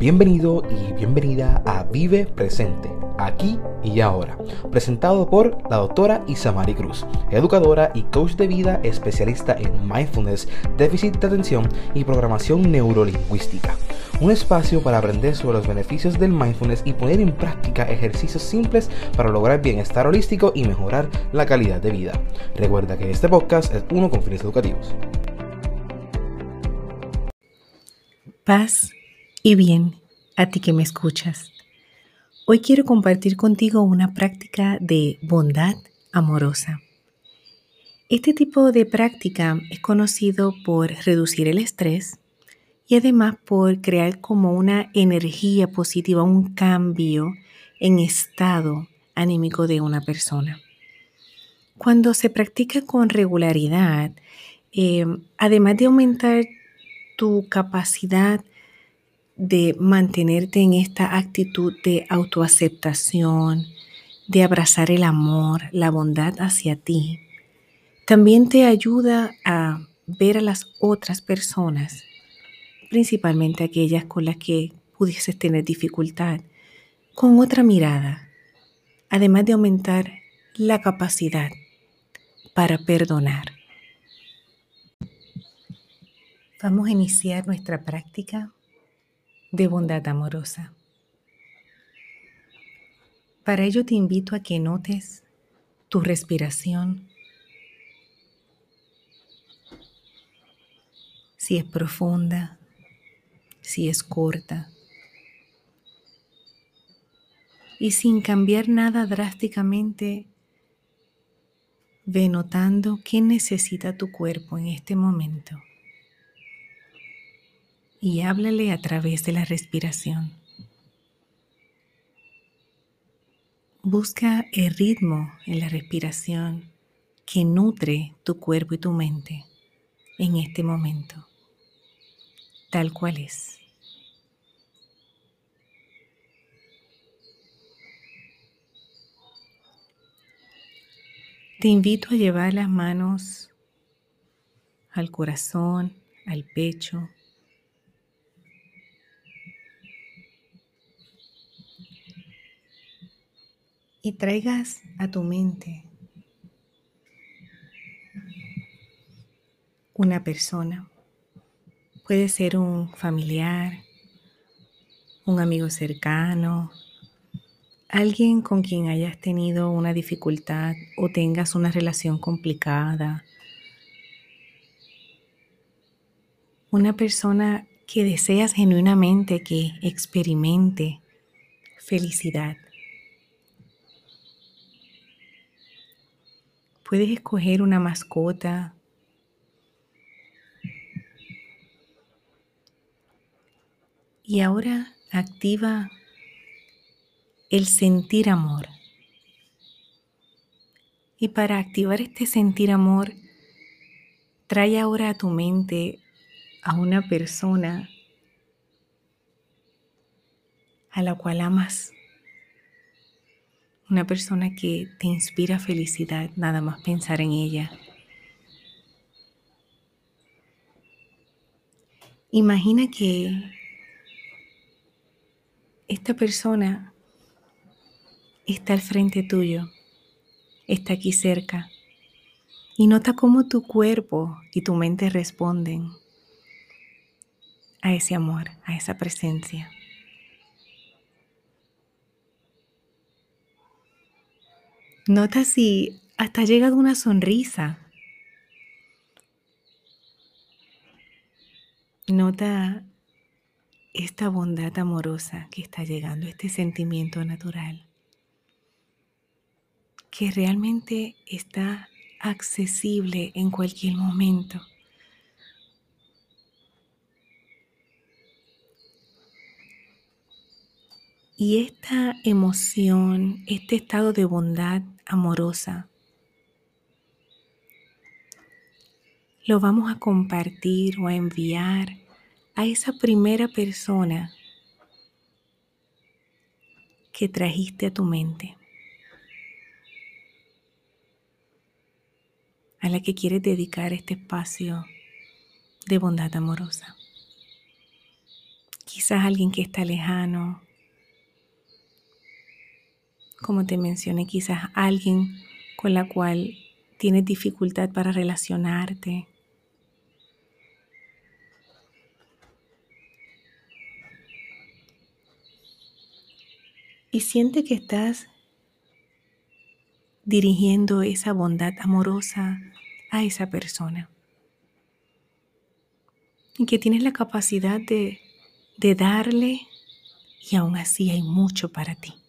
Bienvenido y bienvenida a Vive Presente, aquí y ahora, presentado por la doctora Isamari Cruz, educadora y coach de vida especialista en mindfulness, déficit de atención y programación neurolingüística. Un espacio para aprender sobre los beneficios del mindfulness y poner en práctica ejercicios simples para lograr bienestar holístico y mejorar la calidad de vida. Recuerda que este podcast es uno con fines educativos. Paz y bien a ti que me escuchas. Hoy quiero compartir contigo una práctica de bondad amorosa. Este tipo de práctica es conocido por reducir el estrés y además por crear como una energía positiva, un cambio en estado anímico de una persona. Cuando se practica con regularidad, eh, además de aumentar tu capacidad de mantenerte en esta actitud de autoaceptación, de abrazar el amor, la bondad hacia ti, también te ayuda a ver a las otras personas, principalmente aquellas con las que pudieses tener dificultad, con otra mirada, además de aumentar la capacidad para perdonar. Vamos a iniciar nuestra práctica de bondad amorosa. Para ello te invito a que notes tu respiración, si es profunda, si es corta, y sin cambiar nada drásticamente, ve notando qué necesita tu cuerpo en este momento y háblale a través de la respiración. Busca el ritmo en la respiración que nutre tu cuerpo y tu mente en este momento, tal cual es. Te invito a llevar las manos al corazón, al pecho, y traigas a tu mente una persona. Puede ser un familiar, un amigo cercano, alguien con quien hayas tenido una dificultad o tengas una relación complicada. Una persona que deseas genuinamente que experimente felicidad. Puedes escoger una mascota. Y ahora activa el sentir amor. Y para activar este sentir amor, trae ahora a tu mente a una persona a la cual amas una persona que te inspira felicidad nada más pensar en ella. Imagina que esta persona está al frente tuyo, está aquí cerca, y nota cómo tu cuerpo y tu mente responden a ese amor, a esa presencia. Nota si hasta llega una sonrisa. Nota esta bondad amorosa que está llegando, este sentimiento natural, que realmente está accesible en cualquier momento. Y esta emoción, este estado de bondad amorosa, lo vamos a compartir o a enviar a esa primera persona que trajiste a tu mente, a la que quieres dedicar este espacio de bondad amorosa. quizás alguien que está lejano, como te mencioné, quizás alguien con la cual tienes dificultad para relacionarte. Y siente que estás dirigiendo esa bondad amorosa a esa persona. Y que tienes la capacidad de, de darle y aún así hay mucho para ti.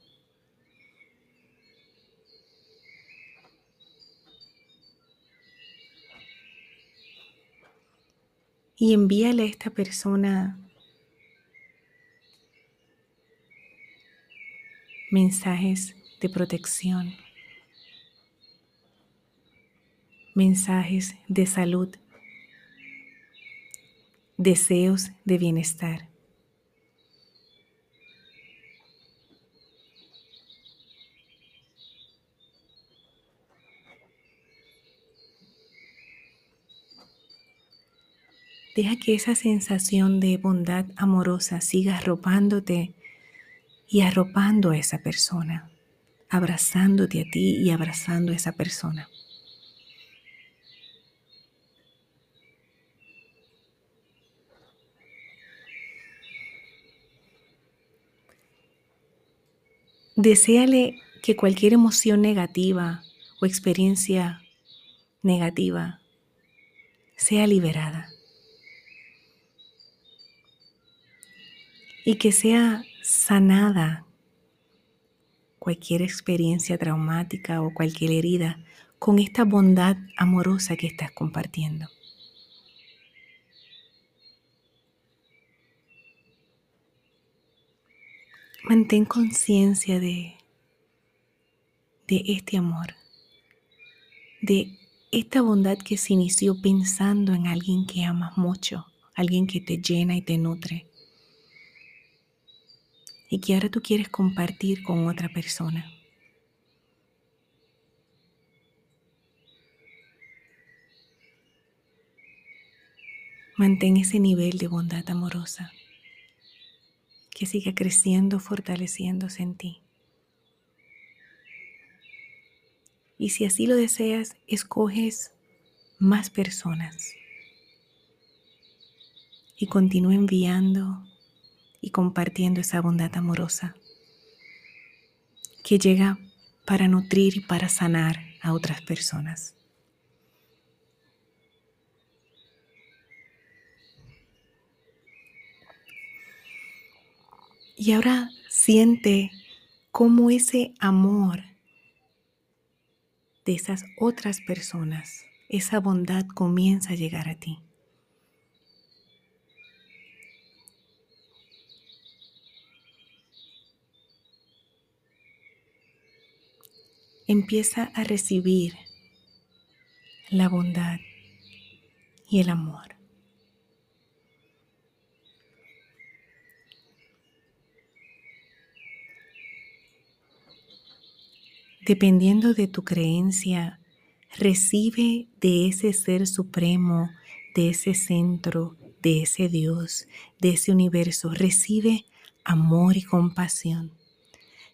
Y envíale a esta persona mensajes de protección, mensajes de salud, deseos de bienestar. Deja que esa sensación de bondad amorosa siga arropándote y arropando a esa persona, abrazándote a ti y abrazando a esa persona. Deseale que cualquier emoción negativa o experiencia negativa sea liberada. Y que sea sanada cualquier experiencia traumática o cualquier herida con esta bondad amorosa que estás compartiendo. Mantén conciencia de, de este amor, de esta bondad que se inició pensando en alguien que amas mucho, alguien que te llena y te nutre y que ahora tú quieres compartir con otra persona. Mantén ese nivel de bondad amorosa que siga creciendo, fortaleciéndose en ti. Y si así lo deseas, escoges más personas y continúa enviando y compartiendo esa bondad amorosa que llega para nutrir y para sanar a otras personas. Y ahora siente cómo ese amor de esas otras personas, esa bondad comienza a llegar a ti. Empieza a recibir la bondad y el amor. Dependiendo de tu creencia, recibe de ese ser supremo, de ese centro, de ese Dios, de ese universo, recibe amor y compasión.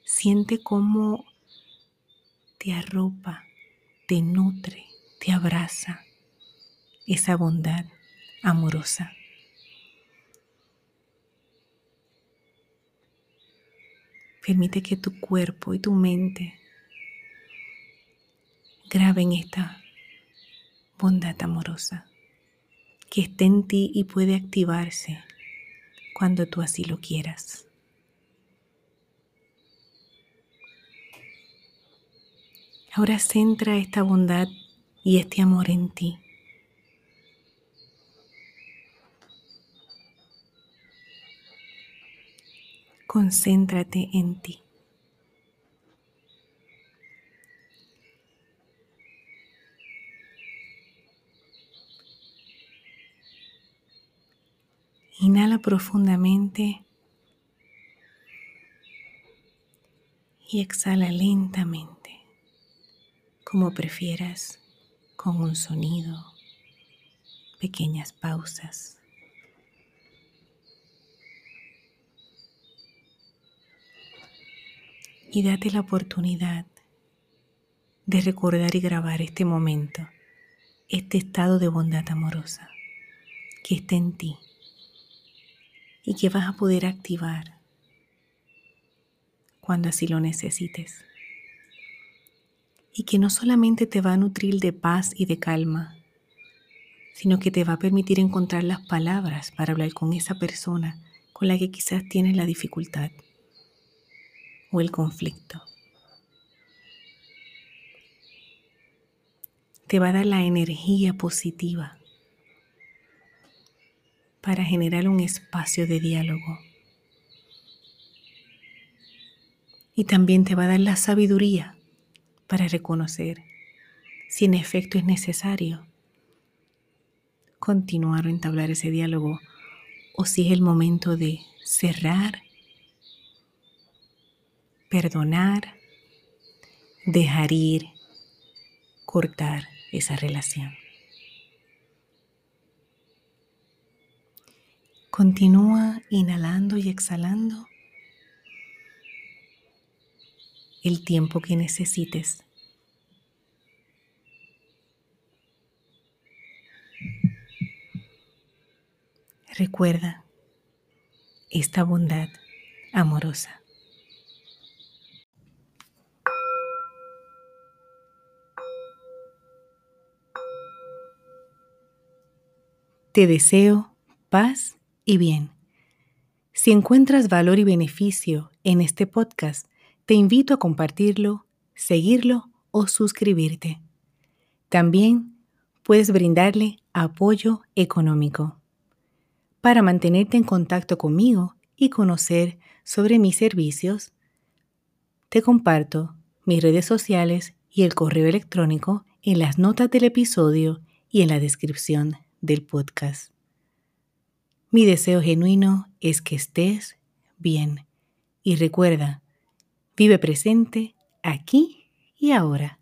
Siente cómo te arropa, te nutre, te abraza esa bondad amorosa. Permite que tu cuerpo y tu mente graben esta bondad amorosa que está en ti y puede activarse cuando tú así lo quieras. Ahora centra esta bondad y este amor en ti. Concéntrate en ti. Inhala profundamente y exhala lentamente como prefieras, con un sonido, pequeñas pausas. Y date la oportunidad de recordar y grabar este momento, este estado de bondad amorosa que está en ti y que vas a poder activar cuando así lo necesites. Y que no solamente te va a nutrir de paz y de calma, sino que te va a permitir encontrar las palabras para hablar con esa persona con la que quizás tienes la dificultad o el conflicto. Te va a dar la energía positiva para generar un espacio de diálogo. Y también te va a dar la sabiduría para reconocer si en efecto es necesario continuar o entablar ese diálogo o si es el momento de cerrar, perdonar, dejar ir, cortar esa relación. Continúa inhalando y exhalando el tiempo que necesites. Recuerda esta bondad amorosa. Te deseo paz y bien. Si encuentras valor y beneficio en este podcast, te invito a compartirlo, seguirlo o suscribirte. También puedes brindarle apoyo económico. Para mantenerte en contacto conmigo y conocer sobre mis servicios, te comparto mis redes sociales y el correo electrónico en las notas del episodio y en la descripción del podcast. Mi deseo genuino es que estés bien y recuerda, vive presente aquí y ahora.